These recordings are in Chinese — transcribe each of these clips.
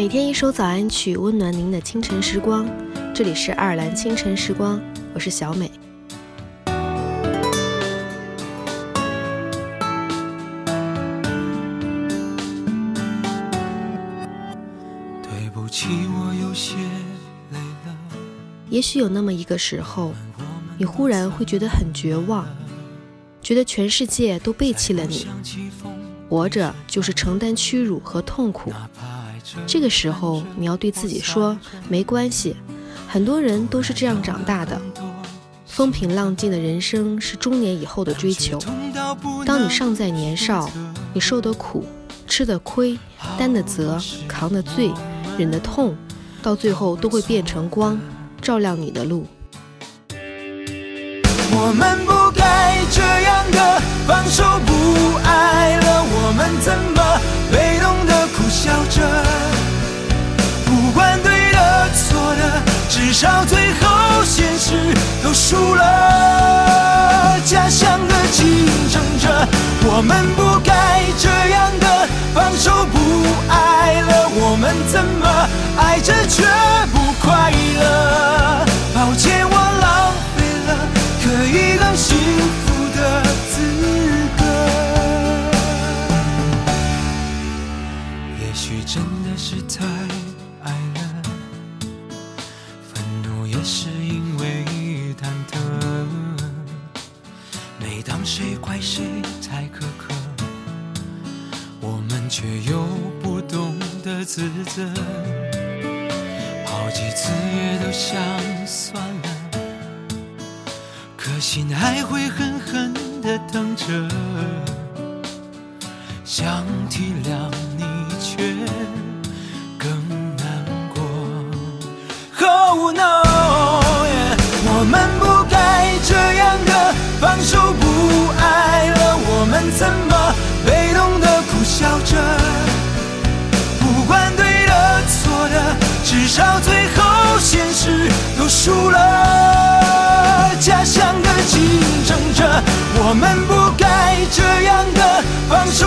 每天一首早安曲，温暖您的清晨时光。这里是爱尔兰清晨时光，我是小美。对不起，我有些累了。也许有那么一个时候，你忽然会觉得很绝望，觉得全世界都背弃了你，活着就是承担屈辱和痛苦。这个时候，你要对自己说：“没关系，很多人都是这样长大的。风平浪静的人生是中年以后的追求。当你尚在年少，你受的苦、吃的亏、担的责、扛的罪、忍的痛，到最后都会变成光，照亮你的路。”我们不该这样的放手不爱了，到最后现实都输了。假想的竞争者，我们不该这样的放手不爱了，我们怎么爱着却不快乐？抱歉，我浪费了可以更幸福的资格。也许真的是太也是因为忐忑。每当谁怪谁太苛刻，我们却又不懂得自责。好几次也都想算了，可心还会狠狠地疼着。想体谅你，笑着？不管对的错的，至少最后现实都输了。家乡的竞争者，我们不该这样的放手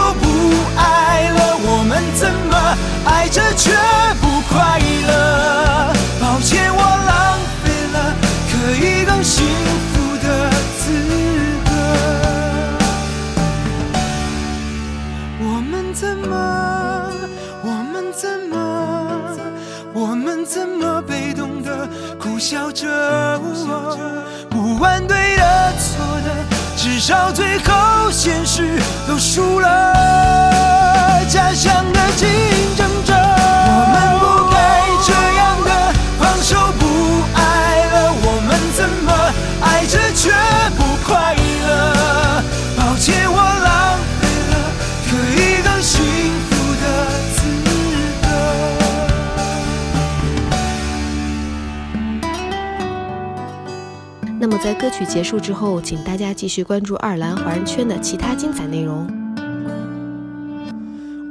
们怎么？我们怎么？我们怎么被动的苦笑着？不管对的错的，至少最后现实都输了。那么在歌曲结束之后，请大家继续关注爱尔兰华人圈的其他精彩内容。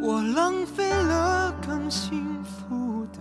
我浪费了更幸福的